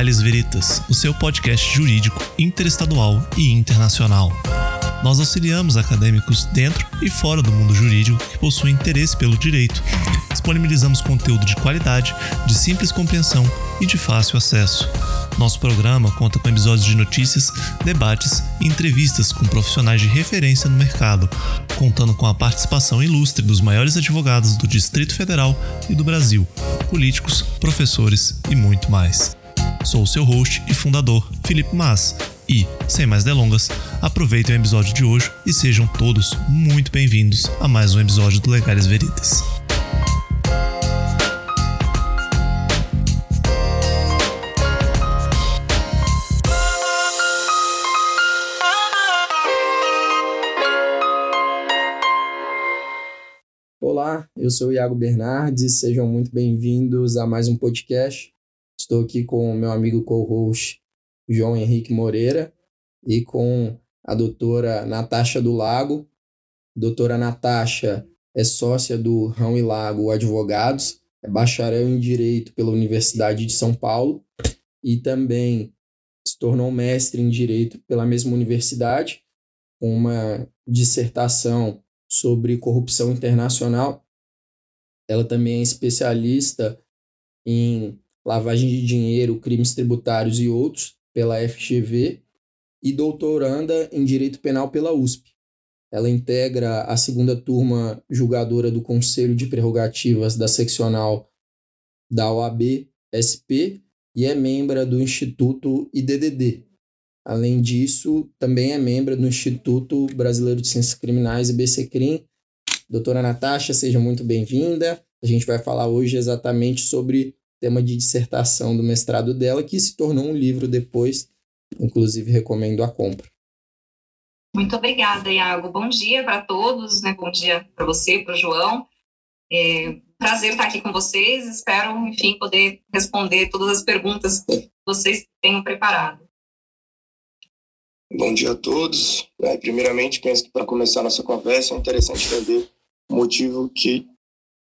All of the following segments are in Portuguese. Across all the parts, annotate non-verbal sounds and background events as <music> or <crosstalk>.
Legales Veritas, o seu podcast jurídico interestadual e internacional. Nós auxiliamos acadêmicos dentro e fora do mundo jurídico que possuem interesse pelo direito. Disponibilizamos conteúdo de qualidade, de simples compreensão e de fácil acesso. Nosso programa conta com episódios de notícias, debates e entrevistas com profissionais de referência no mercado, contando com a participação ilustre dos maiores advogados do Distrito Federal e do Brasil, políticos, professores e muito mais. Sou o seu host e fundador, Felipe Mas, e, sem mais delongas, aproveitem o episódio de hoje e sejam todos muito bem-vindos a mais um episódio do Legais Veritas. Olá, eu sou o Iago Bernardes, sejam muito bem-vindos a mais um podcast. Estou aqui com o meu amigo co-host João Henrique Moreira e com a doutora Natasha do Lago. Doutora Natasha é sócia do Rão e Lago Advogados, é bacharel em Direito pela Universidade de São Paulo e também se tornou mestre em Direito pela mesma universidade, com uma dissertação sobre corrupção internacional. Ela também é especialista em lavagem de dinheiro, crimes tributários e outros pela FGV e doutoranda em Direito Penal pela USP. Ela integra a segunda turma julgadora do Conselho de Prerrogativas da seccional da OAB SP e é membro do Instituto IDDD. Além disso, também é membro do Instituto Brasileiro de Ciências Criminais, IBCCRIM. Doutora Natasha, seja muito bem-vinda. A gente vai falar hoje exatamente sobre tema de dissertação do mestrado dela, que se tornou um livro depois, inclusive recomendo a compra. Muito obrigada, Iago. Bom dia para todos, né? Bom dia para você, para o João. É, prazer estar aqui com vocês. Espero, enfim, poder responder todas as perguntas que vocês tenham preparado. Bom dia a todos. É, primeiramente, penso que para começar nossa conversa é interessante entender o motivo que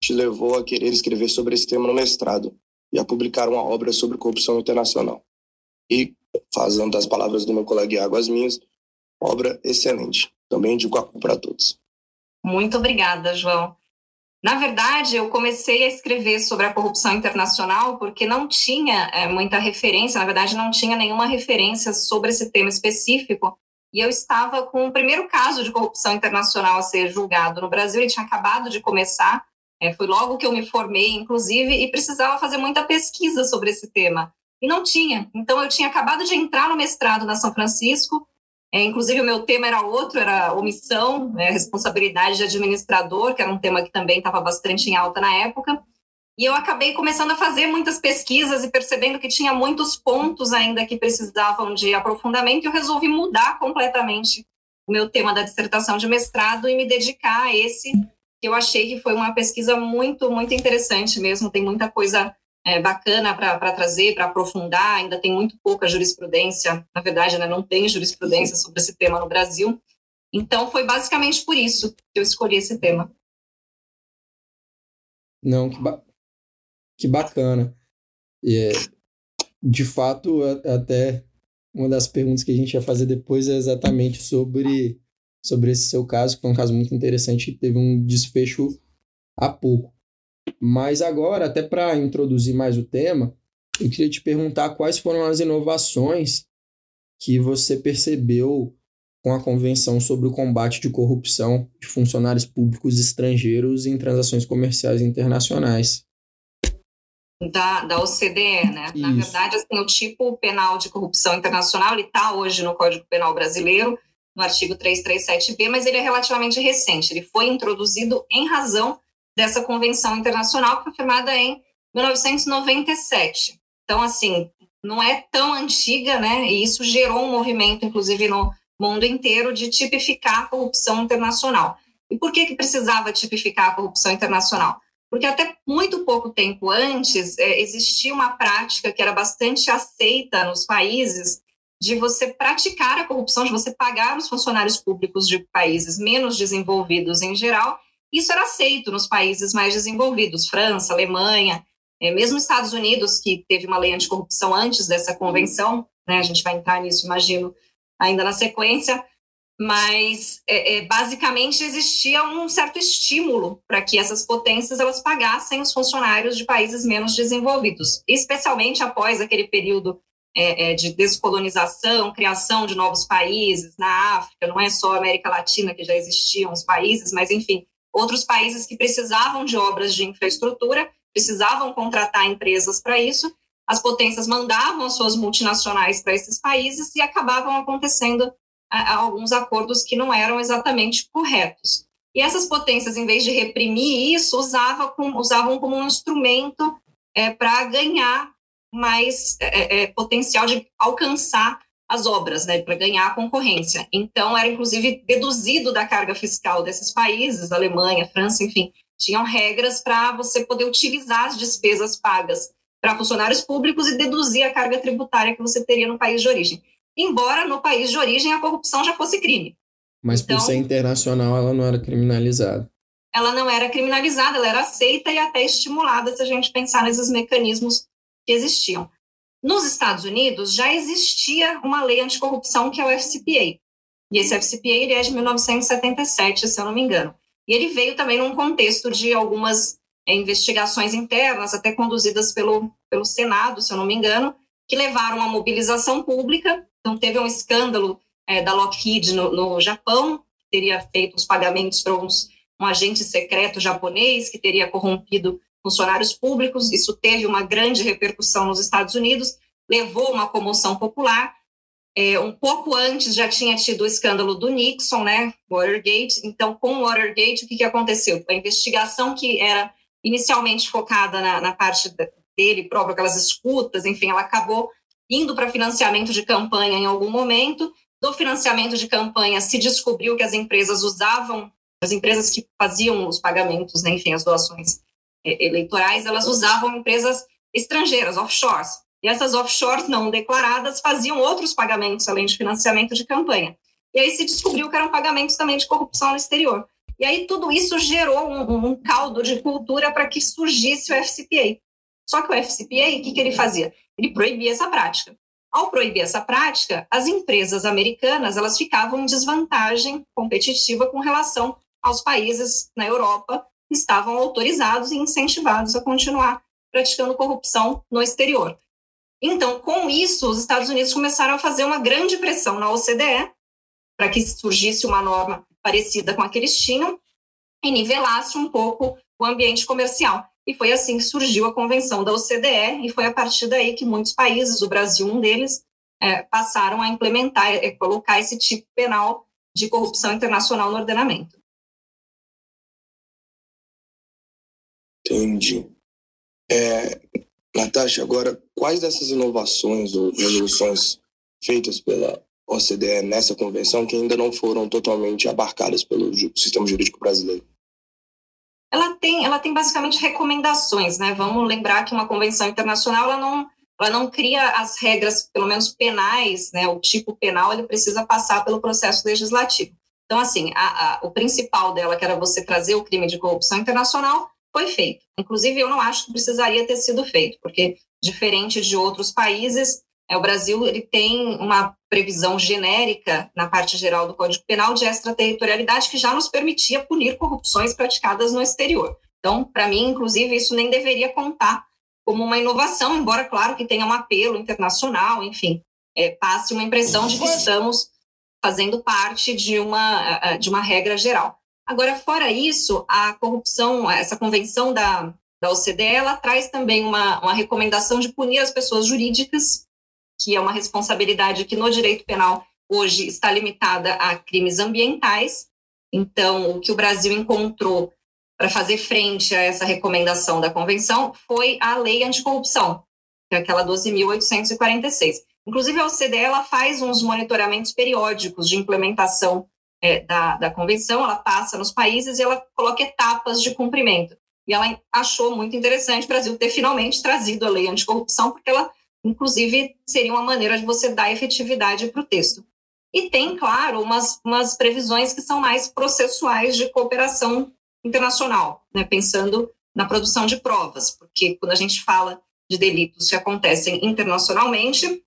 te levou a querer escrever sobre esse tema no mestrado e a publicar uma obra sobre corrupção internacional. E, fazendo das palavras do meu colega Iago as minhas, obra excelente. Também indico para todos. Muito obrigada, João. Na verdade, eu comecei a escrever sobre a corrupção internacional porque não tinha é, muita referência, na verdade, não tinha nenhuma referência sobre esse tema específico. E eu estava com o primeiro caso de corrupção internacional a ser julgado no Brasil, ele tinha acabado de começar, é, foi logo que eu me formei, inclusive, e precisava fazer muita pesquisa sobre esse tema. E não tinha. Então, eu tinha acabado de entrar no mestrado na São Francisco. É, inclusive, o meu tema era outro, era omissão, né, responsabilidade de administrador, que era um tema que também estava bastante em alta na época. E eu acabei começando a fazer muitas pesquisas e percebendo que tinha muitos pontos ainda que precisavam de aprofundamento, e eu resolvi mudar completamente o meu tema da dissertação de mestrado e me dedicar a esse que eu achei que foi uma pesquisa muito, muito interessante mesmo. Tem muita coisa é, bacana para trazer, para aprofundar. Ainda tem muito pouca jurisprudência, na verdade, né, não tem jurisprudência sobre esse tema no Brasil. Então, foi basicamente por isso que eu escolhi esse tema. Não, que, ba que bacana. É, de fato, até uma das perguntas que a gente ia fazer depois é exatamente sobre sobre esse seu caso, que foi um caso muito interessante e teve um desfecho há pouco. Mas agora, até para introduzir mais o tema, eu queria te perguntar quais foram as inovações que você percebeu com a Convenção sobre o Combate de Corrupção de Funcionários Públicos Estrangeiros em Transações Comerciais Internacionais. Da, da OCDE, né? Isso. Na verdade, assim, o tipo penal de corrupção internacional está hoje no Código Penal Brasileiro, no artigo 337b, mas ele é relativamente recente. Ele foi introduzido em razão dessa convenção internacional que foi firmada em 1997. Então, assim, não é tão antiga, né? E isso gerou um movimento, inclusive no mundo inteiro, de tipificar a corrupção internacional. E por que, que precisava tipificar a corrupção internacional? Porque até muito pouco tempo antes é, existia uma prática que era bastante aceita nos países de você praticar a corrupção, de você pagar os funcionários públicos de países menos desenvolvidos em geral. Isso era aceito nos países mais desenvolvidos, França, Alemanha. É, mesmo Estados Unidos, que teve uma lei anticorrupção antes dessa convenção, né, a gente vai entrar nisso, imagino, ainda na sequência, mas é, é, basicamente existia um certo estímulo para que essas potências elas pagassem os funcionários de países menos desenvolvidos, especialmente após aquele período é, é, de descolonização, criação de novos países na África, não é só a América Latina que já existiam os países, mas enfim, outros países que precisavam de obras de infraestrutura, precisavam contratar empresas para isso, as potências mandavam as suas multinacionais para esses países e acabavam acontecendo a, a alguns acordos que não eram exatamente corretos. E essas potências, em vez de reprimir isso, usava com, usavam como um instrumento é, para ganhar mais é, é, potencial de alcançar as obras, né, para ganhar a concorrência. Então, era inclusive deduzido da carga fiscal desses países, Alemanha, França, enfim, tinham regras para você poder utilizar as despesas pagas para funcionários públicos e deduzir a carga tributária que você teria no país de origem. Embora no país de origem a corrupção já fosse crime. Mas então, por ser internacional, ela não era criminalizada. Ela não era criminalizada, ela era aceita e até estimulada se a gente pensar nesses mecanismos que existiam. Nos Estados Unidos já existia uma lei anticorrupção que é o FCPA. E esse FCPA ele é de 1977, se eu não me engano. E ele veio também num contexto de algumas é, investigações internas, até conduzidas pelo, pelo Senado, se eu não me engano, que levaram à mobilização pública. Então, teve um escândalo é, da Lockheed no, no Japão, que teria feito os pagamentos para um agente secreto japonês que teria corrompido funcionários públicos. Isso teve uma grande repercussão nos Estados Unidos, levou uma comoção popular. É, um pouco antes já tinha tido o escândalo do Nixon, né, Watergate. Então, com o Watergate, o que, que aconteceu? A investigação que era inicialmente focada na, na parte dele próprio, aquelas escutas, enfim, ela acabou indo para financiamento de campanha em algum momento. Do financiamento de campanha se descobriu que as empresas usavam, as empresas que faziam os pagamentos, né, enfim, as doações eleitorais, elas usavam empresas estrangeiras, offshores. E essas offshores não declaradas faziam outros pagamentos, além de financiamento de campanha. E aí se descobriu que eram pagamentos também de corrupção no exterior. E aí tudo isso gerou um, um caldo de cultura para que surgisse o FCPA. Só que o FCPA, o que, que ele fazia? Ele proibia essa prática. Ao proibir essa prática, as empresas americanas elas ficavam em desvantagem competitiva com relação aos países na Europa estavam autorizados e incentivados a continuar praticando corrupção no exterior. Então, com isso, os Estados Unidos começaram a fazer uma grande pressão na OCDE para que surgisse uma norma parecida com a que eles tinham e nivelasse um pouco o ambiente comercial. E foi assim que surgiu a convenção da OCDE, e foi a partir daí que muitos países, o Brasil um deles, é, passaram a implementar, colocar esse tipo penal de corrupção internacional no ordenamento. Entendi. É, Natasha, agora, quais dessas inovações ou resoluções feitas pela OCDE nessa convenção que ainda não foram totalmente abarcadas pelo sistema jurídico brasileiro? Ela tem, ela tem basicamente recomendações, né? Vamos lembrar que uma convenção internacional ela não, ela não cria as regras, pelo menos penais, né? O tipo penal ele precisa passar pelo processo legislativo. Então, assim, a, a, o principal dela, que era você trazer o crime de corrupção internacional, foi feito. Inclusive, eu não acho que precisaria ter sido feito, porque, diferente de outros países, é, o Brasil ele tem uma previsão genérica na parte geral do Código Penal de extraterritorialidade que já nos permitia punir corrupções praticadas no exterior. Então, para mim, inclusive, isso nem deveria contar como uma inovação, embora, claro, que tenha um apelo internacional, enfim, é, passe uma impressão de que estamos fazendo parte de uma, de uma regra geral. Agora, fora isso, a corrupção, essa convenção da, da OCDE, ela traz também uma, uma recomendação de punir as pessoas jurídicas, que é uma responsabilidade que no direito penal hoje está limitada a crimes ambientais. Então, o que o Brasil encontrou para fazer frente a essa recomendação da convenção foi a lei anticorrupção, que é aquela 12.846. Inclusive, a OCDE ela faz uns monitoramentos periódicos de implementação é, da, da convenção, ela passa nos países e ela coloca etapas de cumprimento. E ela achou muito interessante o Brasil ter finalmente trazido a lei anticorrupção, porque ela, inclusive, seria uma maneira de você dar efetividade para o texto. E tem, claro, umas, umas previsões que são mais processuais de cooperação internacional, né, pensando na produção de provas, porque quando a gente fala de delitos que acontecem internacionalmente,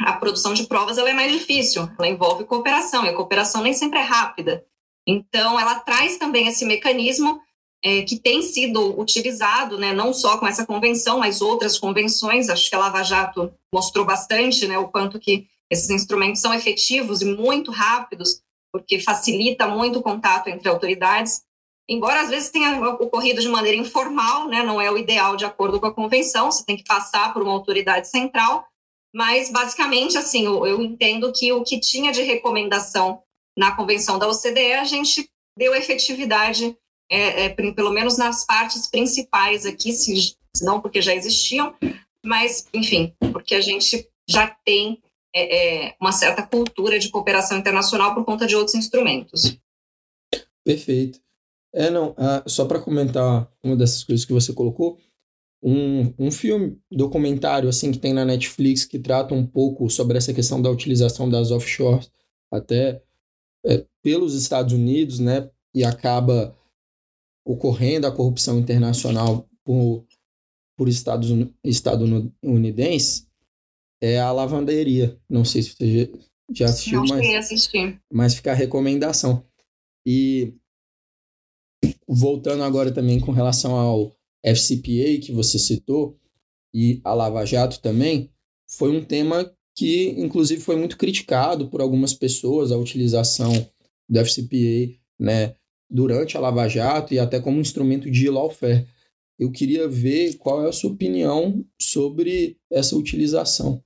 a produção de provas ela é mais difícil, ela envolve cooperação, e a cooperação nem sempre é rápida. Então, ela traz também esse mecanismo é, que tem sido utilizado, né, não só com essa convenção, mas outras convenções. Acho que a Lava Jato mostrou bastante né, o quanto que esses instrumentos são efetivos e muito rápidos, porque facilita muito o contato entre autoridades. Embora às vezes tenha ocorrido de maneira informal, né, não é o ideal de acordo com a convenção, você tem que passar por uma autoridade central, mas basicamente assim, eu, eu entendo que o que tinha de recomendação na convenção da OCDE, a gente deu efetividade é, é, pelo menos nas partes principais aqui, se, se, não porque já existiam, mas, enfim, porque a gente já tem é, é uma certa cultura de cooperação internacional por conta de outros instrumentos. Perfeito. É, não, ah, só para comentar uma dessas coisas que você colocou, um, um filme, documentário, assim, que tem na Netflix, que trata um pouco sobre essa questão da utilização das offshores, até é, pelos Estados Unidos, né, e acaba ocorrendo a corrupção internacional por, por Estados estadunidenses é a lavanderia. Não sei se você já assistiu, Não mas, mas fica a recomendação. E voltando agora também com relação ao FCPA que você citou e a Lava Jato também, foi um tema que inclusive foi muito criticado por algumas pessoas a utilização do FCPA, né, durante a Lava Jato e até como instrumento de lawfare. Eu queria ver qual é a sua opinião sobre essa utilização.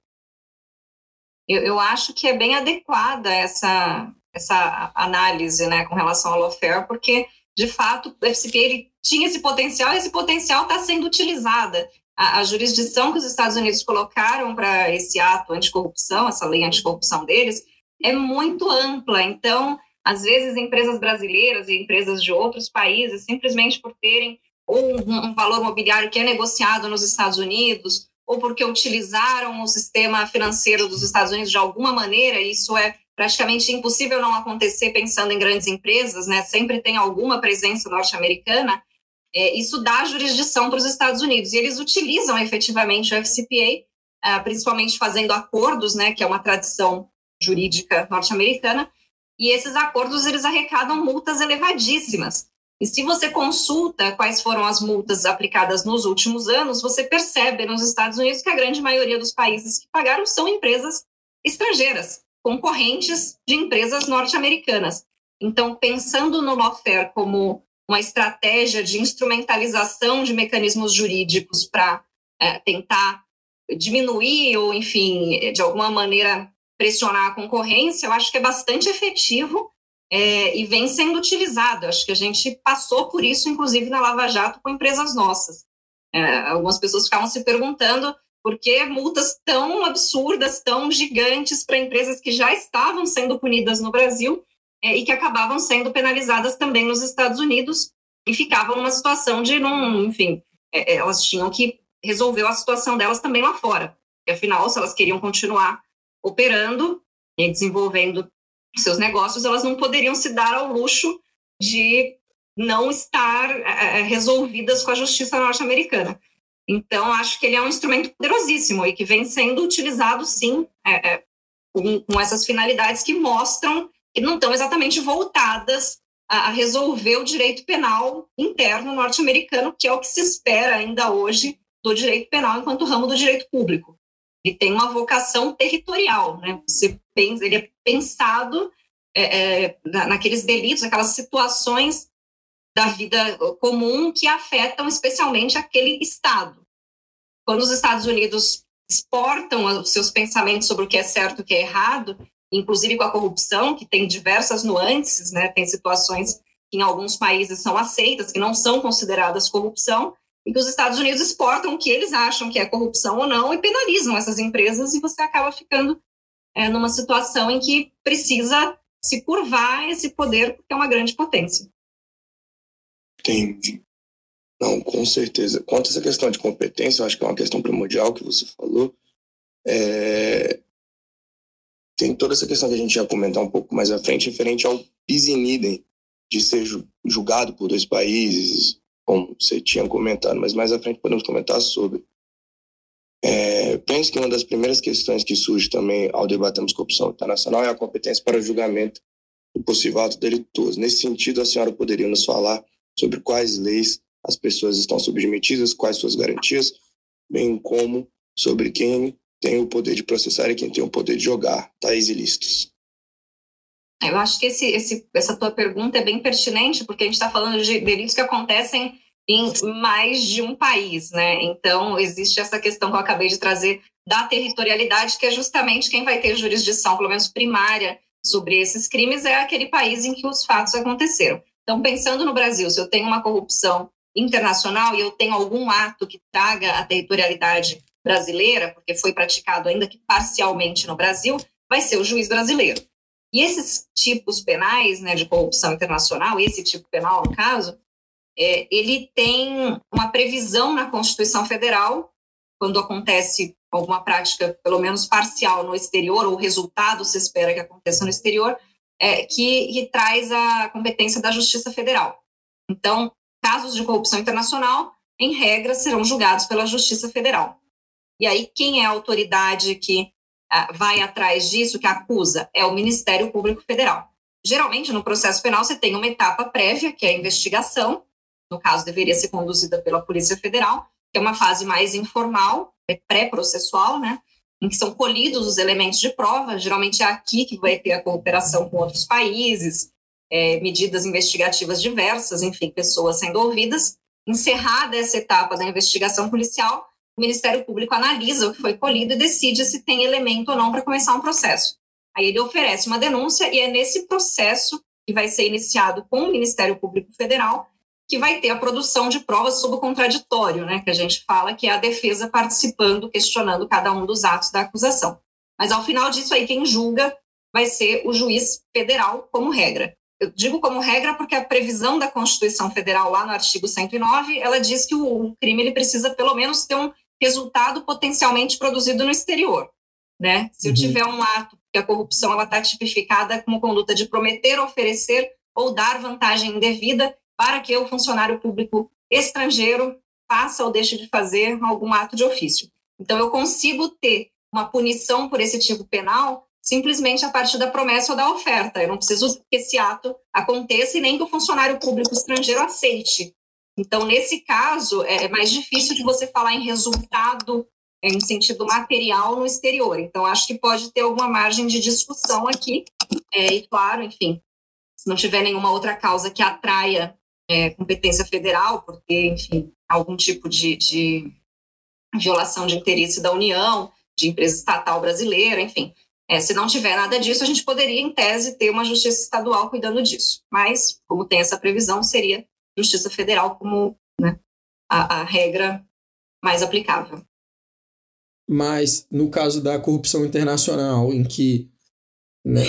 Eu, eu acho que é bem adequada essa, essa análise né, com relação ao lawfare, porque, de fato, o FCP ele tinha esse potencial e esse potencial está sendo utilizado. A, a, jurisdição que os Estados Unidos colocaram para esse ato anticorrupção, essa lei anticorrupção deles, é muito ampla. Então, às vezes, empresas brasileiras e empresas de outros países, simplesmente por terem um, um valor mobiliário que é negociado nos Estados Unidos, ou porque utilizaram o sistema financeiro dos Estados Unidos de alguma maneira, isso é praticamente impossível não acontecer pensando em grandes empresas, né? Sempre tem alguma presença norte-americana. É, isso dá jurisdição para os Estados Unidos e eles utilizam efetivamente o FCPA, ah, principalmente fazendo acordos, né? Que é uma tradição jurídica norte-americana e esses acordos eles arrecadam multas elevadíssimas. E se você consulta quais foram as multas aplicadas nos últimos anos, você percebe nos Estados Unidos que a grande maioria dos países que pagaram são empresas estrangeiras, concorrentes de empresas norte-americanas. Então, pensando no lawfare como uma estratégia de instrumentalização de mecanismos jurídicos para é, tentar diminuir ou, enfim, de alguma maneira pressionar a concorrência, eu acho que é bastante efetivo é, e vem sendo utilizado. Acho que a gente passou por isso, inclusive, na Lava Jato com empresas nossas. É, algumas pessoas ficavam se perguntando por que multas tão absurdas, tão gigantes para empresas que já estavam sendo punidas no Brasil é, e que acabavam sendo penalizadas também nos Estados Unidos e ficavam numa situação de, não, enfim, é, é, elas tinham que resolver a situação delas também lá fora. E, afinal, se elas queriam continuar operando e desenvolvendo seus negócios, elas não poderiam se dar ao luxo de não estar é, resolvidas com a justiça norte-americana. Então, acho que ele é um instrumento poderosíssimo e que vem sendo utilizado, sim, é, é, com, com, essas finalidades que mostram que não estão exatamente voltadas a, a resolver o direito penal interno norte-americano, que é o que se espera ainda hoje do direito penal enquanto ramo do direito público ele tem uma vocação territorial, né? Você pensa, ele é pensado é, é, naqueles delitos, aquelas situações da vida comum que afetam especialmente aquele estado. Quando os Estados Unidos exportam os seus pensamentos sobre o que é certo e o que é errado, inclusive com a corrupção, que tem diversas nuances, né? Tem situações que em alguns países são aceitas, que não são consideradas corrupção, e que os Estados Unidos exportam o que eles acham que é corrupção ou não e penalizam essas empresas e você acaba ficando é, numa situação em que precisa se curvar esse poder porque é uma grande potência. Entendi. Não, com certeza. Quanto a essa questão de competência, eu acho que é uma questão primordial que você falou. É... Tem toda essa questão que a gente já comentar um pouco mais à frente, referente ao bis in idem, de ser julgado por dois países, como você tinha comentado, mas mais à frente podemos comentar sobre. É, penso que uma das primeiras questões que surge também ao debatermos corrupção internacional é a competência para julgamento do possível ato delituoso. Nesse sentido, a senhora poderia nos falar sobre quais leis as pessoas estão submetidas, quais suas garantias, bem como sobre quem tem o poder de processar e quem tem o poder de jogar tais ilícitos. Eu acho que esse, esse, essa tua pergunta é bem pertinente, porque a gente está falando de delitos que acontecem em mais de um país, né? Então, existe essa questão que eu acabei de trazer da territorialidade, que é justamente quem vai ter jurisdição, pelo menos primária, sobre esses crimes, é aquele país em que os fatos aconteceram. Então, pensando no Brasil, se eu tenho uma corrupção internacional e eu tenho algum ato que traga a territorialidade brasileira, porque foi praticado ainda que parcialmente no Brasil, vai ser o juiz brasileiro. E esses tipos penais né, de corrupção internacional, esse tipo penal, no caso, é, ele tem uma previsão na Constituição Federal, quando acontece alguma prática, pelo menos parcial, no exterior, ou o resultado se espera que aconteça no exterior, é, que, que traz a competência da Justiça Federal. Então, casos de corrupção internacional, em regra, serão julgados pela Justiça Federal. E aí, quem é a autoridade que ah, vai atrás disso, que acusa? É o Ministério Público Federal. Geralmente, no processo penal, você tem uma etapa prévia, que é a investigação, no caso, deveria ser conduzida pela Polícia Federal, que é uma fase mais informal, é pré-processual, né? Em que são colhidos os elementos de prova, geralmente é aqui que vai ter a cooperação com outros países, é, medidas investigativas diversas, enfim, pessoas sendo ouvidas. Encerrada essa etapa da investigação policial, o Ministério Público analisa o que foi colhido e decide se tem elemento ou não para começar um processo. Aí ele oferece uma denúncia e é nesse processo que vai ser iniciado com o Ministério Público Federal que vai ter a produção de provas sob o contraditório, né, que a gente fala que é a defesa participando, questionando cada um dos atos da acusação. Mas ao final disso aí quem julga vai ser o juiz federal como regra. Eu digo como regra porque a previsão da Constituição Federal lá no artigo 109, ela diz que o crime ele precisa pelo menos ter um resultado potencialmente produzido no exterior, né? Se eu uhum. tiver um ato que a corrupção ela está tipificada como conduta de prometer, oferecer ou dar vantagem indevida, para que o funcionário público estrangeiro faça ou deixe de fazer algum ato de ofício. Então, eu consigo ter uma punição por esse tipo penal simplesmente a partir da promessa ou da oferta. Eu não preciso que esse ato aconteça e nem que o funcionário público estrangeiro aceite. Então, nesse caso, é mais difícil de você falar em resultado em sentido material no exterior. Então, acho que pode ter alguma margem de discussão aqui. É, e, claro, enfim, se não tiver nenhuma outra causa que atraia é, competência federal, porque, enfim, algum tipo de, de, violação de interesse da União, de empresa estatal brasileira, enfim. É, se não tiver nada disso, a gente poderia, em tese, ter uma justiça estadual cuidando disso. Mas, como tem essa previsão, seria justiça federal como né, a, a regra mais aplicável. Mas, no caso da corrupção internacional, em que né,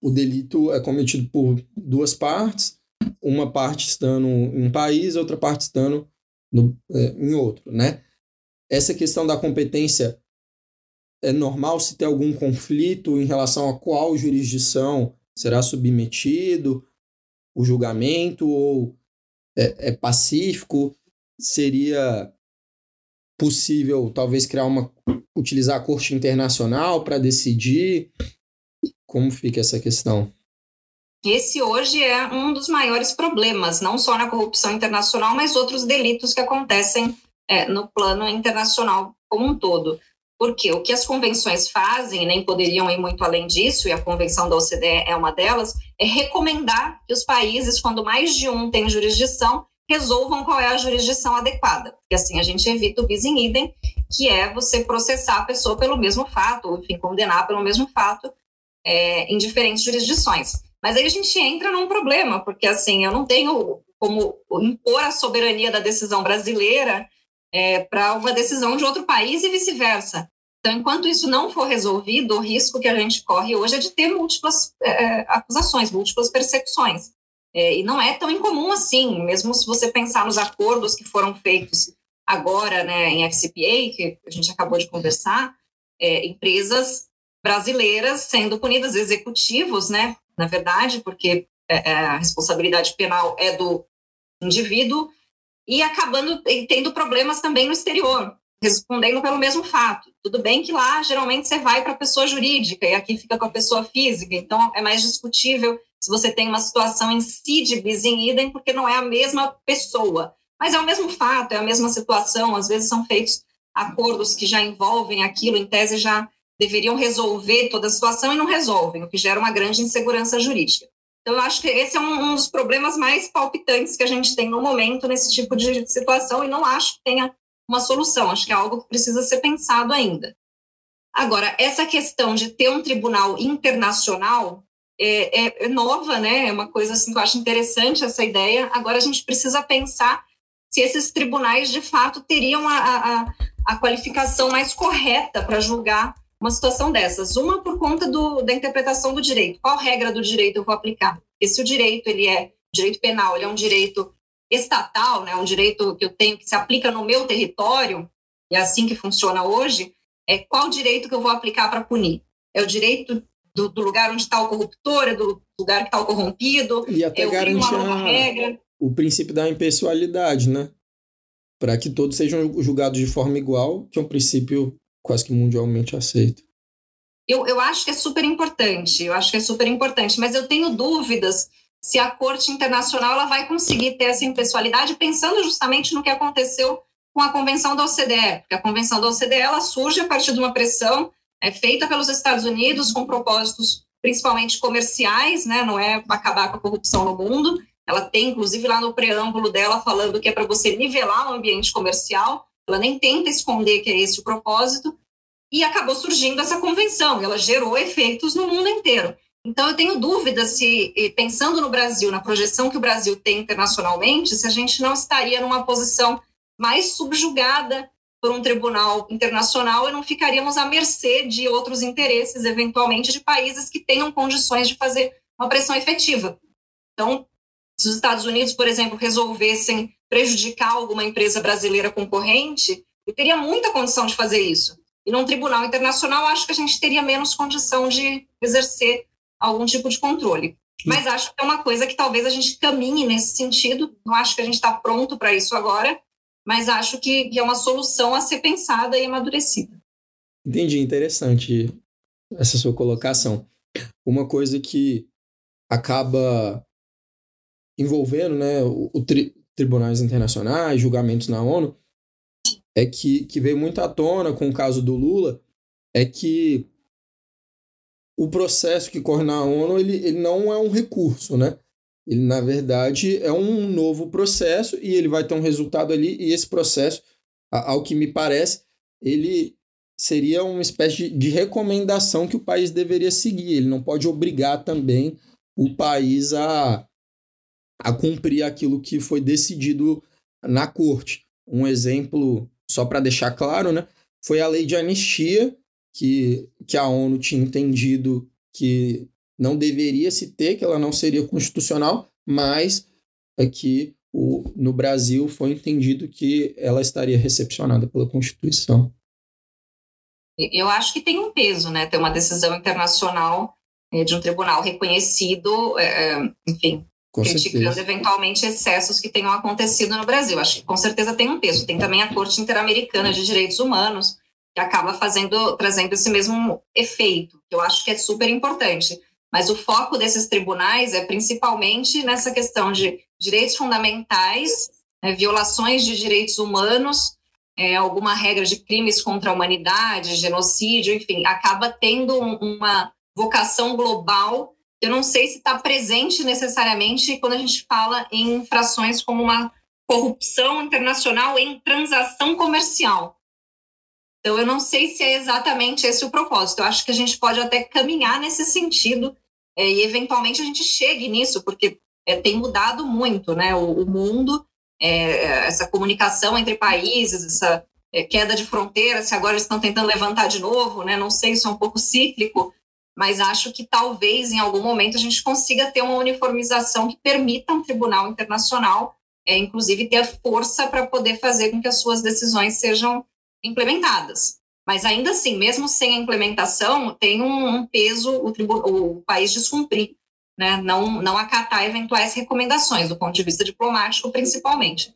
o delito é cometido por duas partes, uma parte estando em um país, outra parte estando no, é, em outro, né? Essa questão da competência é normal se tem algum conflito em relação a qual jurisdição será submetido o julgamento ou é, é pacífico? Seria possível talvez criar uma utilizar a corte internacional para decidir como fica essa questão? Esse hoje é um dos maiores problemas, não só na corrupção internacional, mas outros delitos que acontecem é, no plano internacional como um todo. Porque o que as convenções fazem, nem poderiam ir muito além disso, e a convenção da OCDE é uma delas, é recomendar que os países, quando mais de um tem jurisdição, resolvam qual é a jurisdição adequada. Porque assim a gente evita o bis in idem, que é você processar a pessoa pelo mesmo fato, ou enfim, condenar pelo mesmo fato é, em diferentes jurisdições. Mas aí a gente entra num problema, porque assim, eu não tenho como impor a soberania da decisão brasileira é, para uma decisão de outro país e vice-versa. Então, enquanto isso não for resolvido, o risco que a gente corre hoje é de ter múltiplas é, é acusações, múltiplas persecuções. É, e não é tão incomum assim, mesmo se você pensar nos acordos que foram feitos agora né, em FCPA, que a gente acabou de conversar, é, empresas brasileiras sendo punidas, executivos, né, na verdade, porque é, é, a responsabilidade penal é do indivíduo, e acabando tendo problemas também no exterior, respondendo pelo mesmo fato. Tudo bem que lá geralmente você vai para a pessoa jurídica e aqui fica com a pessoa física, então é mais discutível se você tem uma situação em si de bis idem, porque não é a mesma pessoa. Mas é o mesmo fato, é a mesma situação, às vezes são feitos acordos que já envolvem aquilo, em tese já deveriam resolver toda a situação e não resolvem, o que gera uma grande insegurança jurídica. Então, eu acho que esse é um, um dos problemas mais palpitantes que a gente tem no momento nesse tipo de situação e não acho que tenha uma solução, acho que é algo que precisa ser pensado ainda. Agora, essa questão de ter um tribunal internacional é, é, é, nova, né? É uma coisa assim que eu acho interessante essa ideia. Agora a gente precisa pensar se esses tribunais de fato teriam a, a, a qualificação mais correta para julgar uma situação dessas. Uma por conta do, da interpretação do direito. Qual regra do direito eu vou aplicar? Porque se o direito ele é direito penal, ele é um direito estatal, né, um direito que eu tenho que se aplica no meu território, e é assim que funciona hoje, é qual direito que eu vou aplicar para punir? É o direito do, do lugar onde está o corruptor, é do lugar que está o corrompido, e até é garantir uma regra. o princípio da impessoalidade, né? Para que todos sejam julgados de forma igual, que é um princípio quase que mundialmente aceito. Eu, eu acho que é super importante, eu acho que é super importante, mas eu tenho dúvidas se a Corte Internacional ela vai conseguir ter essa impessoalidade, pensando justamente no que aconteceu com a Convenção da OCDE, porque a Convenção da OCDE ela surge a partir de uma pressão é, feita pelos Estados Unidos com propósitos principalmente comerciais, né, não é acabar com a corrupção no mundo, ela tem, inclusive, lá no preâmbulo dela, falando que é para você nivelar o ambiente comercial, ela nem tenta esconder que é esse o propósito, e acabou surgindo essa convenção, ela gerou efeitos no mundo inteiro. Então, eu tenho dúvida se, pensando no Brasil, na projeção que o Brasil tem internacionalmente, se a gente não estaria numa posição mais subjugada por um tribunal internacional e não ficaríamos à mercê de outros interesses, eventualmente, de países que tenham condições de fazer uma pressão efetiva. Então, se os Estados Unidos, por exemplo, resolvessem prejudicar alguma empresa brasileira concorrente, eu teria muita condição de fazer isso. E num tribunal internacional, acho que a gente teria menos condição de exercer algum tipo de controle. Mas acho que é uma coisa que talvez a gente caminhe nesse sentido. Não acho que a gente está pronto para isso agora, mas acho que, é uma solução a ser pensada e amadurecida. Entendi, interessante essa sua colocação. Uma coisa que acaba envolvendo né, o, o tri, tribunais internacionais, julgamentos na ONU, é que, que veio muito à tona com o caso do Lula, é que o processo que corre na ONU ele, ele não é um recurso, né? Ele, na verdade, é um novo processo e ele vai ter um resultado ali, e esse processo, ao que me parece, ele seria uma espécie de, de recomendação que o país deveria seguir. Ele não pode obrigar também o país a, a cumprir aquilo que foi decidido na corte. Um exemplo, só para deixar claro, né, foi a lei de anistia, que, que a ONU tinha entendido que não deveria se ter, que ela não seria constitucional, mas é que o, no Brasil foi entendido que ela estaria recepcionada pela Constituição. Eu acho que tem um peso, né? Ter uma decisão internacional é, de um tribunal reconhecido, é, enfim, com criticando certeza. eventualmente excessos que tenham acontecido no Brasil. Acho que com certeza tem um peso. Tem também a Corte Interamericana de Direitos Humanos, que acaba fazendo, trazendo esse mesmo efeito, que eu acho que é super importante. Mas o foco desses tribunais é principalmente nessa questão de direitos fundamentais, né, violações de direitos humanos, é, alguma regra de crimes contra a humanidade, genocídio, enfim, acaba tendo uma vocação global. Eu não sei se está presente necessariamente quando a gente fala em infrações como uma corrupção internacional em transação comercial. Então, eu não sei se é exatamente esse o propósito. Eu acho que a gente pode até caminhar nesse sentido é, e, eventualmente, a gente chegue nisso, porque é, tem mudado muito né? o, o mundo, é, essa comunicação entre países, essa queda de fronteiras, se agora estão tentando levantar de novo, né? não sei, isso é um pouco cíclico, mas acho que talvez em algum momento a gente consiga ter uma uniformização que permita um tribunal internacional, é, inclusive, ter força para poder fazer com que as suas decisões sejam implementadas. Mas ainda assim, mesmo sem a implementação, tem um, um peso o, o, país descumprir, né? não, não acatar eventuais recomendações, do ponto de vista diplomático, principalmente.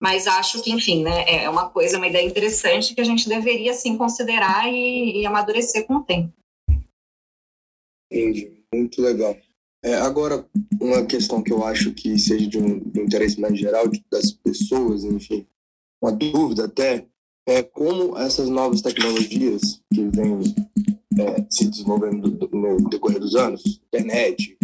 mas acho que, enfim, né, é uma coisa, uma ideia interessante que a gente deveria, sim, considerar e, e amadurecer com o tempo. Entendi, muito legal. É, agora, uma questão que eu acho que seja de um, de interesse mais geral das pessoas, enfim, uma dúvida até, é como essas novas tecnologias que vêm é, se desenvolvendo no decorrer dos anos, internet,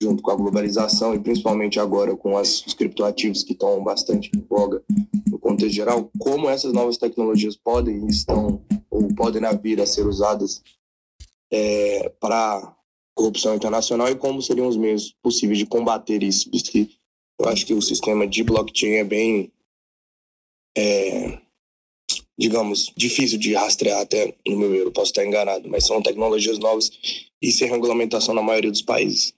junto com a globalização e principalmente agora com as, os criptoativos que estão bastante em voga no contexto geral, como essas novas tecnologias podem estão ou podem vir a ser usadas é, para corrupção internacional e como seriam os meios possíveis de combater isso, porque eu acho que o sistema de blockchain é bem, é, digamos, difícil de rastrear até no meu eu posso estar enganado, mas são tecnologias novas e sem regulamentação na maioria dos países.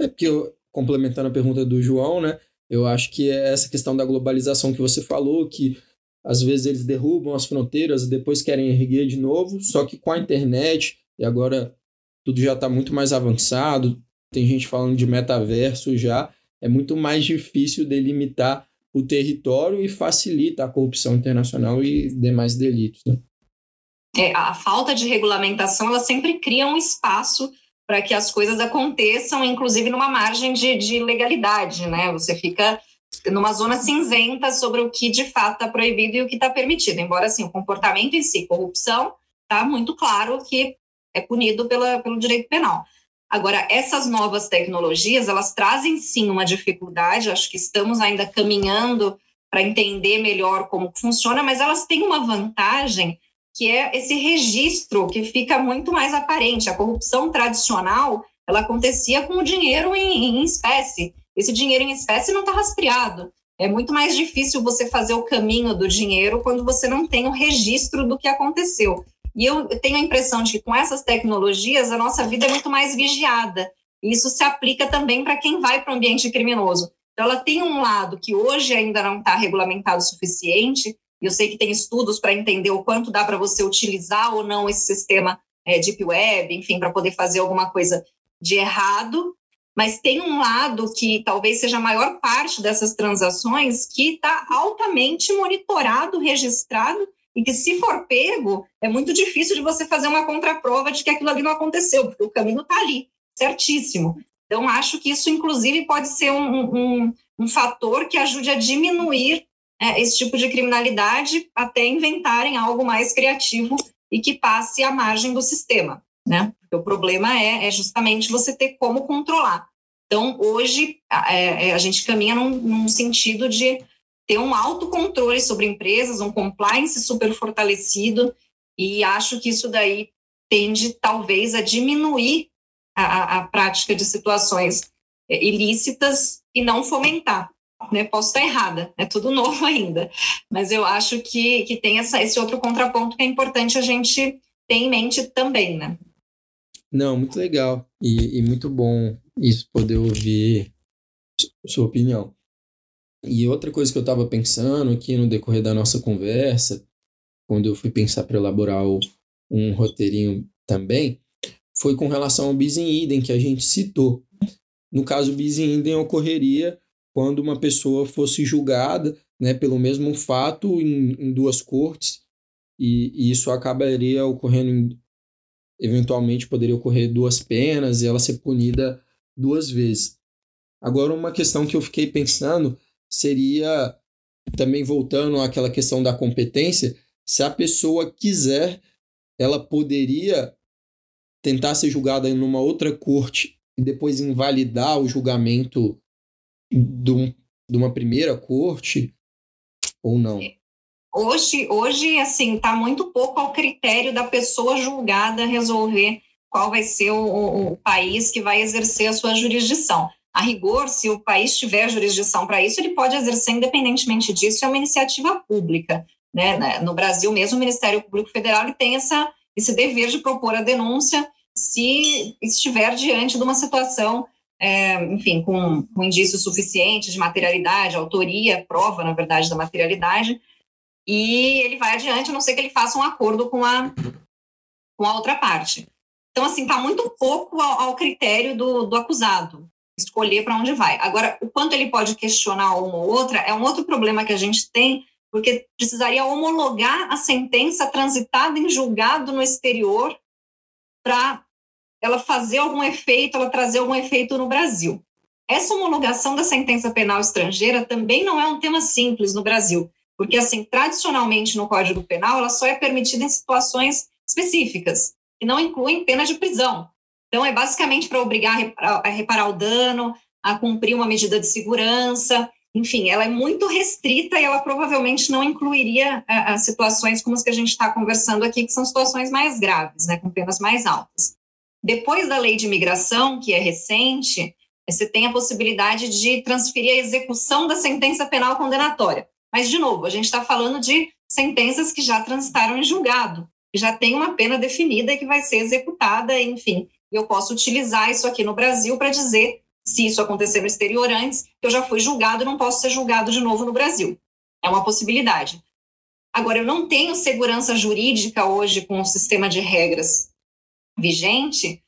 É porque, eu, complementando a pergunta do João, né, eu acho que é essa questão da globalização que você falou, que às vezes eles derrubam as fronteiras e depois querem erguer de novo, só que com a internet, e agora tudo já está muito mais avançado, tem gente falando de metaverso já, é muito mais difícil delimitar o território e facilita a corrupção internacional e demais delitos. Né? É, a falta de regulamentação ela sempre cria um espaço para que as coisas aconteçam, inclusive numa margem de, de legalidade, né? Você fica numa zona cinzenta sobre o que de fato está proibido e o que está permitido. Embora assim, o comportamento em si, corrupção, está muito claro que é punido pela, pelo direito penal. Agora, essas novas tecnologias, elas trazem sim uma dificuldade, acho que estamos ainda caminhando para entender melhor como funciona, mas elas têm uma vantagem que é esse registro que fica muito mais aparente. A corrupção tradicional, ela acontecia com o dinheiro em, em espécie. Esse dinheiro em espécie não está rastreado. É muito mais difícil você fazer o caminho do dinheiro quando você não tem o registro do que aconteceu. E eu tenho a impressão de que com essas tecnologias a nossa vida é muito mais vigiada. E isso se aplica também para quem vai para o ambiente criminoso. Então, ela tem um lado que hoje ainda não está regulamentado o suficiente, e eu sei que tem estudos para entender o quanto dá para você utilizar ou não esse sistema é, Deep Web, enfim, para poder fazer alguma coisa de errado, mas tem um lado que talvez seja a maior parte dessas transações que está altamente monitorado, registrado e que se for pego, é muito difícil de você fazer uma contraprova de que aquilo ali não aconteceu, porque o caminho está ali, certíssimo. Então, acho que isso, inclusive, pode ser um, um, um fator que ajude a diminuir é, esse tipo de criminalidade até inventarem algo mais criativo e que passe à margem do sistema, né? Porque o problema é, é justamente você ter como controlar. Então, hoje, é, é a gente caminha num, num sentido de ter um autocontrole sobre empresas, um compliance super fortalecido, e acho que isso daí tende, talvez, a diminuir a, a prática de situações é, ilícitas e não fomentar. Né? Posso estar errada, é tudo <laughs> novo ainda, mas eu acho que, que tem essa, esse outro contraponto que é importante a gente ter em mente também, né? Não, muito legal e, e muito bom isso poder ouvir sua opinião. E outra coisa que eu estava pensando aqui no decorrer da nossa conversa, quando eu fui pensar para elaborar o, um roteirinho também, foi com relação ao bis in idem que a gente citou. No caso, o bis in idem ocorreria quando uma pessoa fosse julgada né, pelo mesmo fato em, em duas cortes, e, e, isso acabaria ocorrendo, eventualmente poderia ocorrer duas penas e ela ser punida duas vezes. Agora, uma questão que eu fiquei pensando seria também voltando àquela questão da competência, se a pessoa quiser, ela poderia tentar ser julgada em uma outra corte e depois invalidar o julgamento de, uma primeira corte ou não? Hoje, hoje assim, está muito pouco ao critério da pessoa julgada resolver qual vai ser o, o país que vai exercer a sua jurisdição. A rigor, se o país tiver jurisdição para isso, ele pode exercer independentemente disso, é uma iniciativa pública. Né? No Brasil mesmo, o Ministério Público Federal tem essa, esse dever de propor a denúncia se estiver diante de uma situação, é, enfim, com, com indícios suficientes de materialidade, autoria, prova, na verdade, da materialidade, e ele vai adiante, a não ser que ele faça um acordo com a, com a outra parte. Então, assim, está muito pouco ao, ao critério do, do acusado escolher para onde vai. Agora, o quanto ele pode questionar uma ou outra é um outro problema que a gente tem, porque precisaria homologar a sentença transitada em julgado no exterior para ela fazer algum efeito, ela trazer algum efeito no Brasil. Essa homologação da sentença penal estrangeira também não é um tema simples no Brasil, porque assim, tradicionalmente no Código Penal, ela só é permitida em situações específicas, que não incluem pena de prisão. Então, é basicamente para obrigar a reparar, a reparar o dano, a cumprir uma medida de segurança, enfim, ela é muito restrita e ela provavelmente não incluiria uh, situações como as que a gente está conversando aqui, que são situações mais graves, né, com penas mais altas. Depois da lei de imigração, que é recente, você tem a possibilidade de transferir a execução da sentença penal condenatória. Mas, de novo, a gente está falando de sentenças que já transitaram em julgado, que já tem uma pena definida que vai ser executada, enfim. Eu posso utilizar isso aqui no Brasil para dizer se isso acontecer no exterior antes, que eu já fui julgado e não posso ser julgado de novo no Brasil. É uma possibilidade. Agora, eu não tenho segurança jurídica hoje com o sistema de regras vigente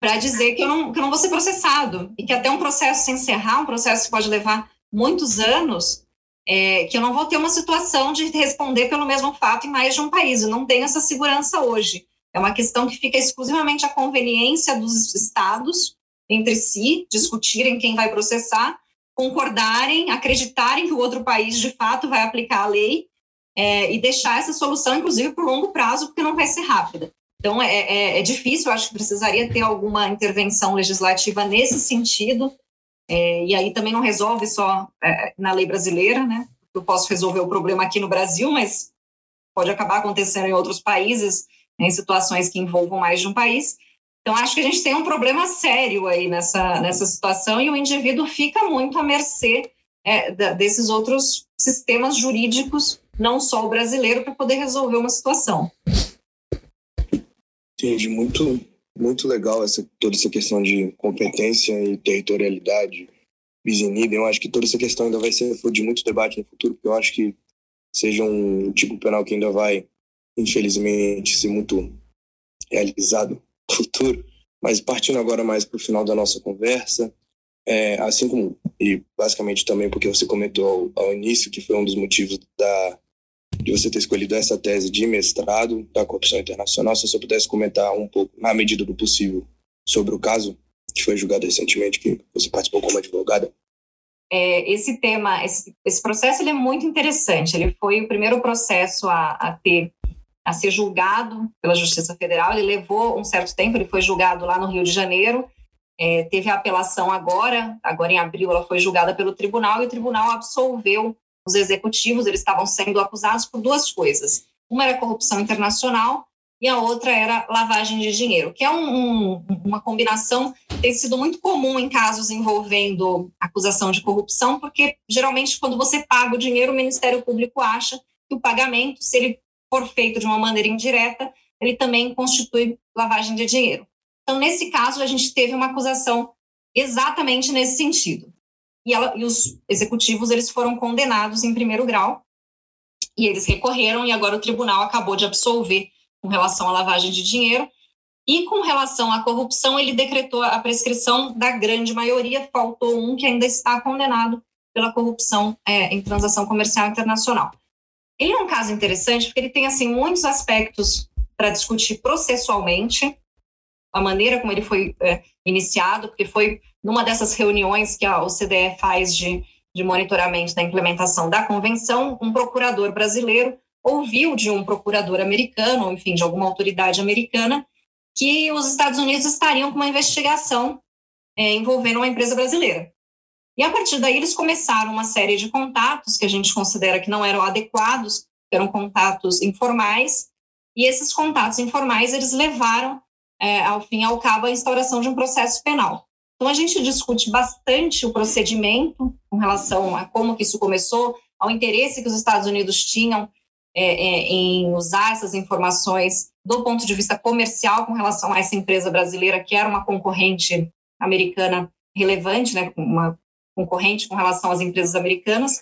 para dizer que eu, não, que eu não vou ser processado e que até um processo se encerrar, um processo que pode levar muitos anos, é, que eu não vou ter uma situação de responder pelo mesmo fato em mais de um país. Eu não tenho essa segurança hoje. É uma questão que fica exclusivamente à conveniência dos estados entre si, discutirem quem vai processar, concordarem, acreditarem que o outro país de fato vai aplicar a lei é, e deixar essa solução, inclusive, por longo prazo, porque não vai ser rápida. Então, é, é, é difícil, acho que precisaria ter alguma intervenção legislativa nesse sentido, é, e aí também não resolve só é, na lei brasileira, né? Eu posso resolver o problema aqui no Brasil, mas pode acabar acontecendo em outros países, em situações que envolvam mais de um país. Então, acho que a gente tem um problema sério aí nessa, nessa situação e o indivíduo fica muito à mercê é, desses outros sistemas jurídicos, não só o brasileiro, para poder resolver uma situação. Entendi, muito, muito legal essa, toda essa questão de competência e territorialidade, bisenida. Eu acho que toda essa questão ainda vai ser de muito debate no futuro, porque eu acho que seja um tipo penal que ainda vai, infelizmente, ser muito realizado <laughs> futuro. Mas partindo agora mais para o final da nossa conversa, é, assim como, e basicamente também porque você comentou ao, ao, início que foi um dos motivos da, de você ter escolhido essa tese de mestrado da corrupção internacional, se você pudesse comentar um pouco, na medida do possível, sobre o caso que foi julgado recentemente, que você participou como advogada. É, esse tema, esse, esse processo ele é muito interessante. Ele foi o primeiro processo a, a ter a ser julgado pela Justiça Federal. Ele levou um certo tempo, ele foi julgado lá no Rio de Janeiro, é, teve a apelação agora, agora em abril ela foi julgada pelo tribunal e o tribunal absolveu os executivos, eles estavam sendo acusados por duas coisas. Uma era corrupção internacional e a outra era lavagem de dinheiro, que é um, um, uma combinação tem sido muito comum em casos envolvendo acusação de corrupção, porque geralmente quando você paga o dinheiro, o Ministério Público acha que o pagamento, se ele for feito de uma maneira indireta, ele também constitui lavagem de dinheiro. Então, nesse caso, a gente teve uma acusação exatamente nesse sentido. E, ela, e os executivos eles foram condenados em primeiro grau e eles recorreram e agora o tribunal acabou de absolver com relação à lavagem de dinheiro e com relação à corrupção ele decretou a prescrição da grande maioria, faltou um que ainda está condenado pela corrupção é, em transação comercial internacional. Ele é um caso interessante porque ele tem assim muitos aspectos para discutir processualmente a maneira como ele foi é, iniciado, porque foi numa dessas reuniões que a OCDE faz de, de monitoramento da implementação da convenção, um procurador brasileiro ouviu de um procurador americano, enfim, de alguma autoridade americana, que os Estados Unidos estariam com uma investigação é, envolvendo uma empresa brasileira. E a partir daí eles começaram uma série de contatos que a gente considera que não eram adequados, eram contatos informais, e esses contatos informais eles levaram é, ao fim ao cabo a instauração de um processo penal. Então a gente discute bastante o procedimento com relação a como que isso começou, ao interesse que os Estados Unidos tinham é, é, em usar essas informações do ponto de vista comercial com relação a essa empresa brasileira que era uma concorrente americana relevante, né, uma concorrente com relação às empresas americanas.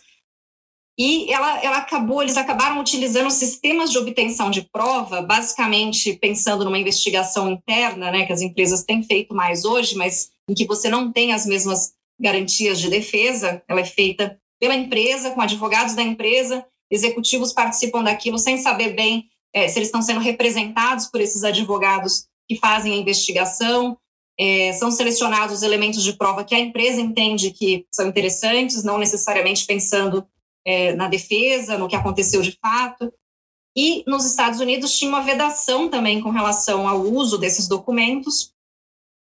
E ela, ela acabou, eles acabaram utilizando sistemas de obtenção de prova, basicamente pensando numa investigação interna, né, que as empresas têm feito mais hoje, mas em que você não tem as mesmas garantias de defesa, ela é feita pela empresa, com advogados da empresa, executivos participam daquilo sem saber bem é, se eles estão sendo representados por esses advogados que fazem a investigação, é, são selecionados os elementos de prova que a empresa entende que são interessantes, não necessariamente pensando é, na defesa, no que aconteceu de fato. E nos Estados Unidos tinha uma vedação também com relação ao uso desses documentos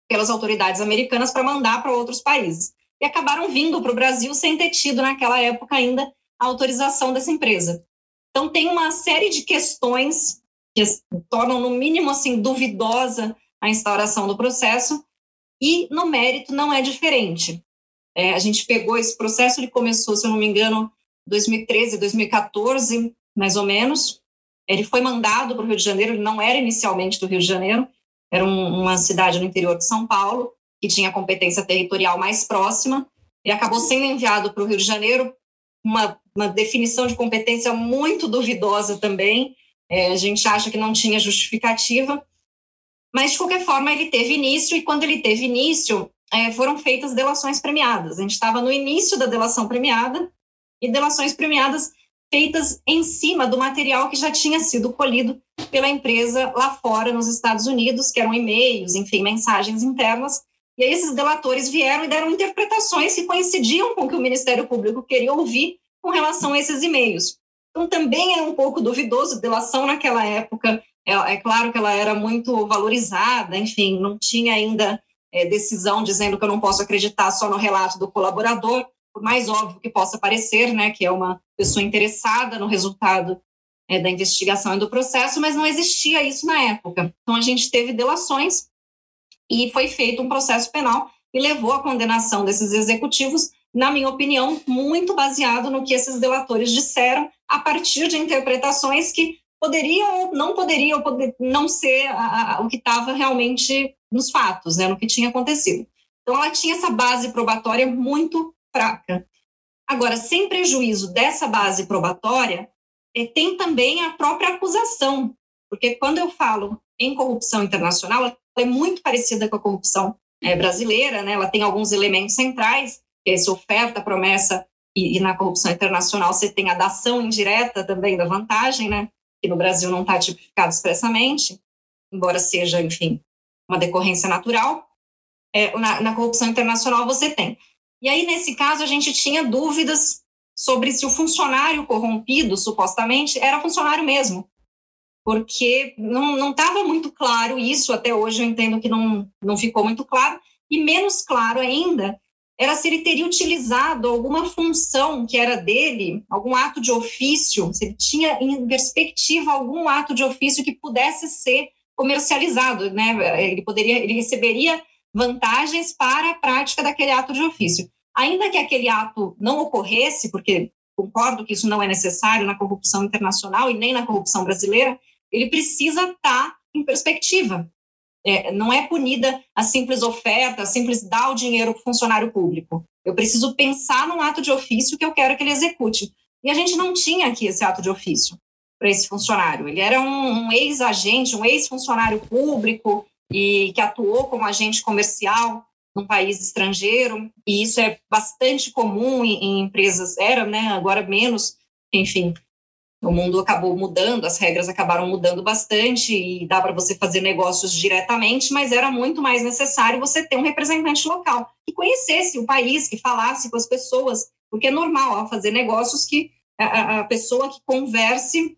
pelas autoridades americanas para mandar para outros países. E acabaram vindo para o Brasil sem ter tido, naquela época ainda, a autorização dessa empresa. Então, tem uma série de questões que tornam, no mínimo, assim, duvidosa a instauração do processo, e no mérito não é diferente. É, a gente pegou esse processo, ele começou, se eu não me engano, 2013, 2014, mais ou menos. Ele foi mandado para o Rio de Janeiro, ele não era inicialmente do Rio de Janeiro, era um, uma cidade no interior de São Paulo, que tinha competência territorial mais próxima. Ele acabou sendo enviado para o Rio de Janeiro, uma, uma definição de competência muito duvidosa também. É, a gente acha que não tinha justificativa, mas de qualquer forma ele teve início, e quando ele teve início, é, foram feitas delações premiadas. A gente estava no início da delação premiada, e delações premiadas feitas em cima do material que já tinha sido colhido pela empresa lá fora, nos Estados Unidos, que eram e-mails, enfim, mensagens internas. E aí esses delatores vieram e deram interpretações que coincidiam com o que o Ministério Público queria ouvir com relação a esses e-mails. Então, também é um pouco duvidoso, delação naquela época, é, é claro que ela era muito valorizada, enfim, não tinha ainda é, decisão dizendo que eu não posso acreditar só no relato do colaborador, por mais óbvio que possa parecer, né, que é uma pessoa interessada no resultado é, da investigação e do processo, mas não existia isso na época. Então a gente teve delações e foi feito um processo penal e levou à condenação desses executivos, na minha opinião, muito baseado no que esses delatores disseram, a partir de interpretações que poderiam ou não poderiam poder, não ser a, a, o que estava realmente nos fatos, né, no que tinha acontecido. Então, ela tinha essa base probatória muito fraca. Agora, sem prejuízo dessa base probatória, é, tem também a própria acusação, porque quando eu falo em corrupção internacional, ela é muito parecida com a corrupção é, brasileira, né? ela tem alguns elementos centrais, que é essa oferta, promessa, e, e, na corrupção internacional você tem a dação indireta também da vantagem, né? Que no Brasil não está tipificado expressamente, embora seja, enfim, uma decorrência natural. É, na, na corrupção internacional você tem e aí, nesse caso, a gente tinha dúvidas sobre se o funcionário corrompido, supostamente, era funcionário mesmo. Porque não estava muito claro isso, até hoje eu entendo que não, não ficou muito claro, e menos claro ainda era se ele teria utilizado alguma função que era dele, algum ato de ofício, se ele tinha em perspectiva algum ato de ofício que pudesse ser comercializado, né? Ele poderia, ele receberia vantagens para a prática daquele ato de ofício. Ainda que aquele ato não ocorresse, porque concordo que isso não é necessário na corrupção internacional e nem na corrupção brasileira, ele precisa estar em perspectiva. É, não é punida a simples oferta, a simples dar o dinheiro para o funcionário público. Eu preciso pensar num ato de ofício que eu quero que ele execute. E a gente não tinha aqui esse ato de ofício para esse funcionário. Ele era um, ex-agente, um ex-funcionário público, e que atuou como agente comercial num país estrangeiro, e isso é bastante comum em, em empresas, era, né, agora menos, enfim, o mundo acabou mudando, as regras acabaram mudando bastante e dá para você fazer negócios diretamente, mas era muito mais necessário você ter um representante local que conhecesse o país, que falasse com as pessoas, porque é normal ao fazer negócios que a, a pessoa que converse,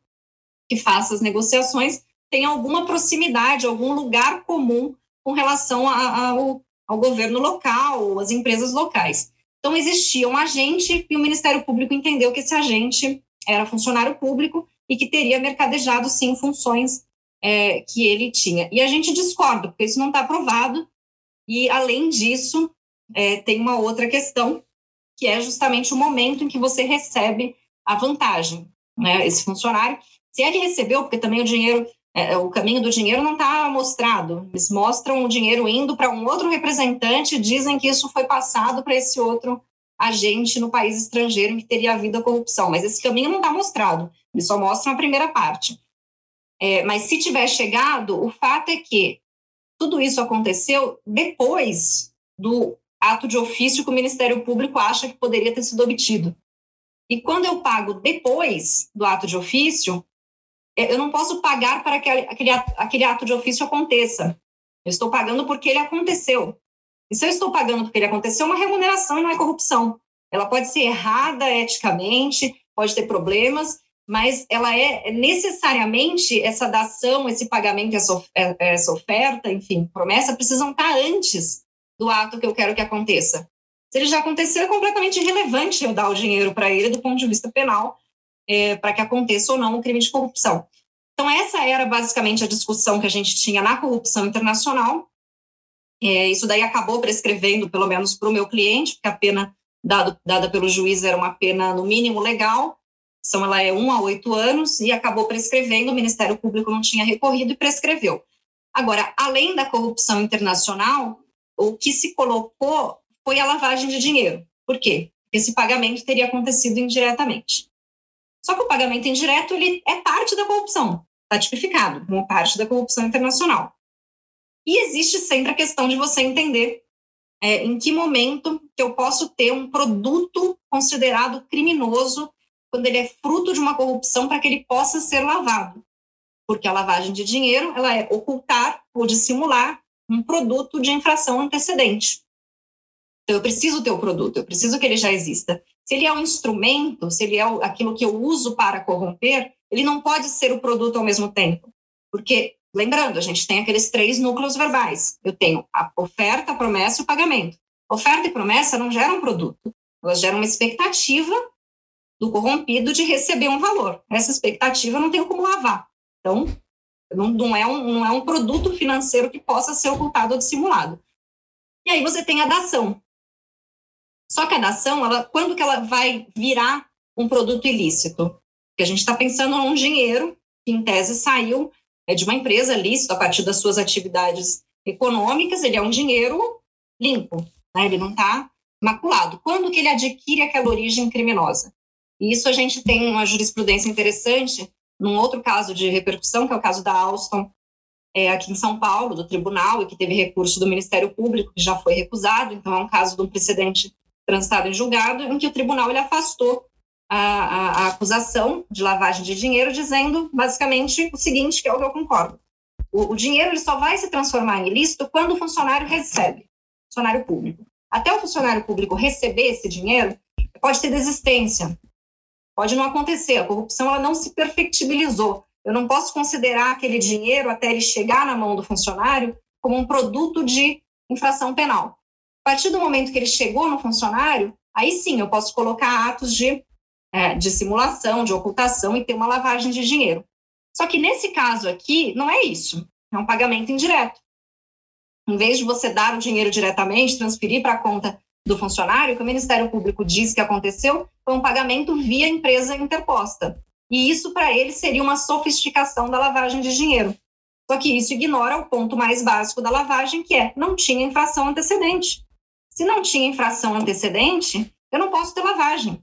que faça as negociações, tem alguma proximidade, algum lugar comum com relação a, a, ao, ao governo local, às empresas locais. Então, existia um agente e o Ministério Público entendeu que esse agente era funcionário público e que teria mercadejado, sim, funções é, que ele tinha. E a gente discorda, porque isso não está provado. E, além disso, é, tem uma outra questão, que é justamente o momento em que você recebe a vantagem. Né? Esse funcionário, se ele recebeu, porque também o dinheiro é, o caminho do dinheiro não está mostrado. Eles mostram o dinheiro indo para um outro representante, dizem que isso foi passado para esse outro agente no país estrangeiro que teria havido a corrupção. Mas esse caminho não está mostrado. Eles só mostram a primeira parte. É, mas se tiver chegado, o fato é que tudo isso aconteceu depois do ato de ofício que o Ministério Público acha que poderia ter sido obtido. E quando eu pago depois do ato de ofício, é, eu não posso pagar para que aquele ato de ofício aconteça. Eu estou pagando porque ele aconteceu. E se eu estou pagando porque ele aconteceu, é uma remuneração e não é corrupção. Ela pode ser errada eticamente, pode ter problemas, mas ela é necessariamente essa dação, esse pagamento, essa, é, essa oferta, enfim, promessa, precisam estar antes do ato que eu quero que aconteça. Se ele já aconteceu, é completamente irrelevante eu dar o dinheiro para ele do ponto de vista penal, é, para que aconteça ou não um crime de corrupção. Então, essa era basicamente a discussão que a gente tinha na corrupção internacional. É, isso daí acabou prescrevendo, pelo menos para o meu cliente, porque a pena dado, dada pelo juiz era uma pena, no mínimo, legal. Então, ela é um a oito anos e acabou prescrevendo. O Ministério Público não tinha recorrido e prescreveu. Agora, além da corrupção internacional, o que se colocou foi a lavagem de dinheiro. Por quê? Esse pagamento teria acontecido indiretamente. Só que o pagamento indireto ele é parte da corrupção, está tipificado como parte da corrupção internacional. E existe sempre a questão de você entender é, em que momento que eu posso ter um produto considerado criminoso quando ele é fruto de uma corrupção para que ele possa ser lavado. Porque a lavagem de dinheiro ela é ocultar ou dissimular um produto de infração antecedente. Então, eu preciso ter o produto, eu preciso que ele já exista. Se ele é um instrumento, se ele é aquilo que eu uso para corromper, ele não pode ser o produto ao mesmo tempo. Porque, lembrando, a gente tem aqueles três núcleos verbais. Eu tenho a oferta, a promessa e o pagamento. Oferta e promessa não geram produto, elas geram uma expectativa do corrompido de receber um valor. Essa expectativa eu não tenho como lavar. Então, não, não, é um, não é um produto financeiro que possa ser ocultado ou dissimulado. E aí você tem a dação. Só que a dação, ela, quando que ela vai virar um produto ilícito? Porque a gente está pensando num dinheiro que, em tese, saiu é, de uma empresa lícita a partir das suas atividades econômicas, ele é um dinheiro limpo, né? ele não está maculado. Quando que ele adquire aquela origem criminosa? E isso a gente tem uma jurisprudência interessante num outro caso de repercussão, que é o caso da Alstom, é, aqui em São Paulo, do tribunal, e que teve recurso do Ministério Público, que já foi recusado, então é um caso de um precedente transitado em julgado, em que o tribunal ele afastou a, a, a, acusação de lavagem de dinheiro, dizendo basicamente o seguinte, que é o que eu concordo. O, o dinheiro ele só vai se transformar em ilícito quando o funcionário recebe, funcionário público. Até o funcionário público receber esse dinheiro, pode ter desistência, Pode não acontecer, a corrupção ela não se perfectibilizou. Eu não posso considerar aquele dinheiro até ele chegar na mão do funcionário como um produto de infração penal. A partir do momento que ele chegou no funcionário, aí sim eu posso colocar atos de, é, de simulação, de ocultação e ter uma lavagem de dinheiro. Só que nesse caso aqui, não é isso. É um pagamento indireto. Em vez de você dar o dinheiro diretamente, transferir para a conta do funcionário, que o Ministério Público diz que aconteceu, foi um pagamento via empresa interposta. E isso, para ele, seria uma sofisticação da lavagem de dinheiro. Só que isso ignora o ponto mais básico da lavagem, que é não tinha infração antecedente. Se não tinha infração antecedente, eu não posso ter lavagem.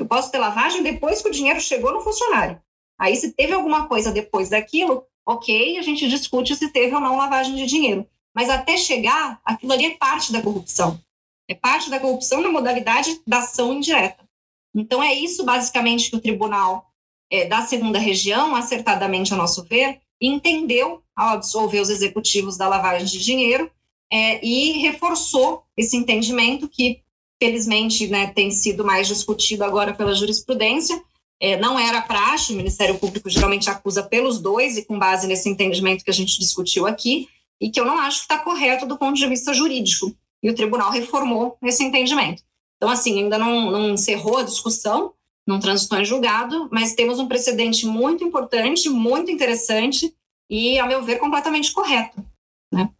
Eu posso ter lavagem depois que o dinheiro chegou no funcionário. Aí, se teve alguma coisa depois daquilo, ok, a gente discute se teve ou não lavagem de dinheiro. Mas até chegar, aquilo ali é parte da corrupção. É parte da corrupção na modalidade da ação indireta. Então, é isso basicamente que o tribunal é, da segunda região, acertadamente a nosso ver, entendeu ao absolver os executivos da lavagem de dinheiro é, e reforçou esse entendimento que, felizmente, né, tem sido mais discutido agora pela jurisprudência. É, não era praxe, o Ministério Público geralmente acusa pelos dois, e com base nesse entendimento que a gente discutiu aqui, e que eu não acho que está correto do ponto de vista jurídico e o tribunal reformou esse entendimento. Então, assim, ainda não, não encerrou a discussão, não transitou em julgado, mas temos um precedente muito importante, muito interessante e, a meu ver, completamente correto. Né?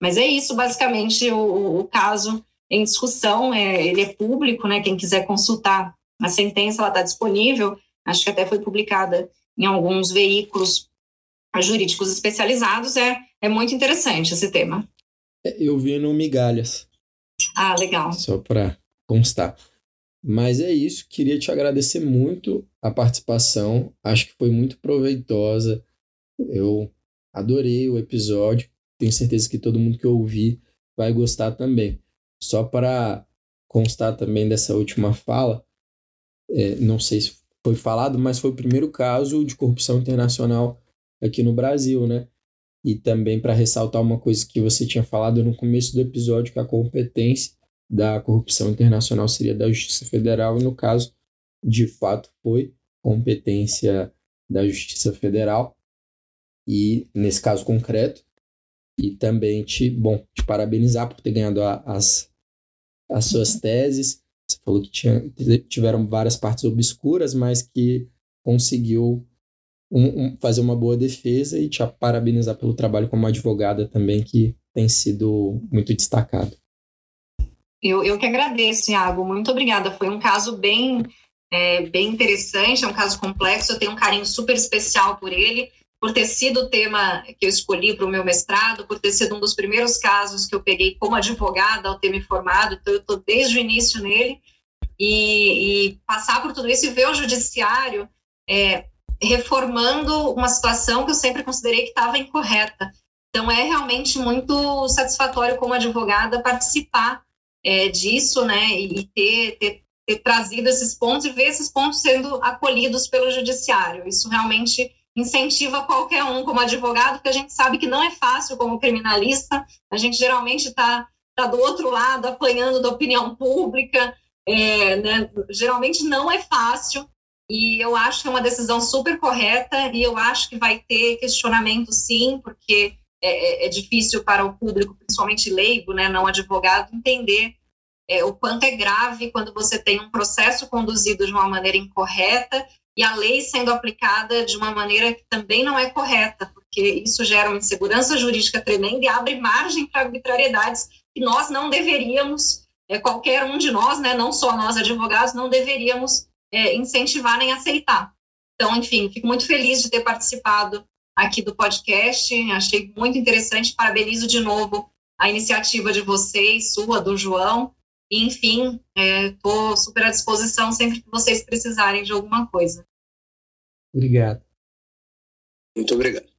Mas é isso, basicamente, o, o caso em discussão, é, ele é público, né? quem quiser consultar a sentença, ela está disponível, acho que até foi publicada em alguns veículos jurídicos especializados, é, é muito interessante esse tema. Eu vi no Migalhas. Ah, legal. Só para constar. Mas é isso, queria te agradecer muito a participação, acho que foi muito proveitosa. Eu adorei o episódio, tenho certeza que todo mundo que ouvir vai gostar também. Só para constar também dessa última fala, é, não sei se foi falado, mas foi o primeiro caso de corrupção internacional aqui no Brasil, né? E também para ressaltar uma coisa que você tinha falado no começo do episódio, que a competência da corrupção internacional seria da Justiça Federal, e no caso, de fato, foi competência da Justiça Federal, e nesse caso concreto, e também te, bom, te parabenizar por ter ganhado a, as, as suas teses. Você falou que tinha, tiveram várias partes obscuras, mas que conseguiu um, um, fazer uma boa defesa e te parabenizar pelo trabalho como advogada também, que tem sido muito destacado. Eu, eu que agradeço, Iago. Muito obrigada. Foi um caso bem, é, bem interessante, é um caso complexo. Eu tenho um carinho super especial por ele, por ter sido o tema que eu escolhi para o meu mestrado, por ter sido um dos primeiros casos que eu peguei como advogada ao ter me formado. Então, eu estou desde o início nele. E, e, passar por tudo isso e ver o judiciário é, reformando uma situação que eu sempre considerei que estava incorreta. Então, é realmente muito satisfatório como advogada participar é, disso, né, e ter, ter, ter, trazido esses pontos e ver esses pontos sendo acolhidos pelo judiciário. Isso realmente incentiva qualquer um como advogado, porque a gente sabe que não é fácil como criminalista, a gente geralmente está tá do outro lado, apanhando da opinião pública, é, né, geralmente não é fácil, e eu acho que é uma decisão super correta, e eu acho que vai ter questionamento sim, porque é, é, é, difícil para o público, principalmente leigo, né, não advogado, entender é, o quanto é grave quando você tem um processo conduzido de uma maneira incorreta e a lei sendo aplicada de uma maneira que também não é correta, porque isso gera uma insegurança jurídica tremenda e abre margem para arbitrariedades que nós não deveríamos, é, qualquer um de nós, né, não só nós advogados, não deveríamos é, incentivar nem aceitar. Então, enfim, fico muito feliz de ter participado aqui do podcast. Achei muito interessante. Parabenizo de novo a iniciativa de vocês, sua, do João. Enfim, estou é, super à disposição sempre que vocês precisarem de alguma coisa. Obrigado. Muito obrigado.